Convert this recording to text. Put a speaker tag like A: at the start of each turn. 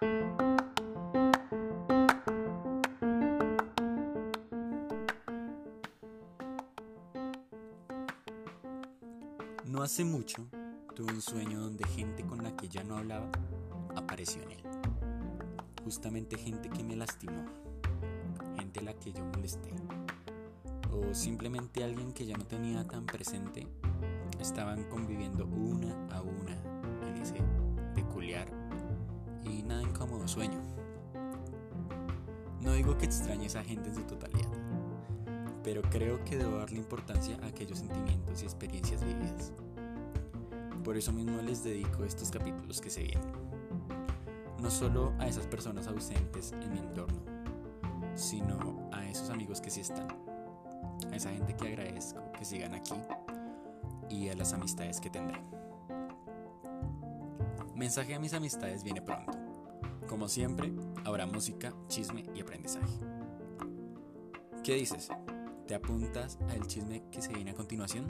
A: No hace mucho tuve un sueño donde gente con la que ya no hablaba apareció en él. Justamente gente que me lastimó, gente a la que yo molesté, o simplemente alguien que ya no tenía tan presente, estaban conviviendo una a una sueño. No digo que extrañe a gente en su totalidad, pero creo que debo darle importancia a aquellos sentimientos y experiencias vividas. Por eso mismo les dedico estos capítulos que se vienen. No solo a esas personas ausentes en mi entorno, sino a esos amigos que sí están, a esa gente que agradezco que sigan aquí y a las amistades que tendré. Mensaje a mis amistades viene pronto. Como siempre, habrá música, chisme y aprendizaje. ¿Qué dices? ¿Te apuntas al chisme que se viene a continuación?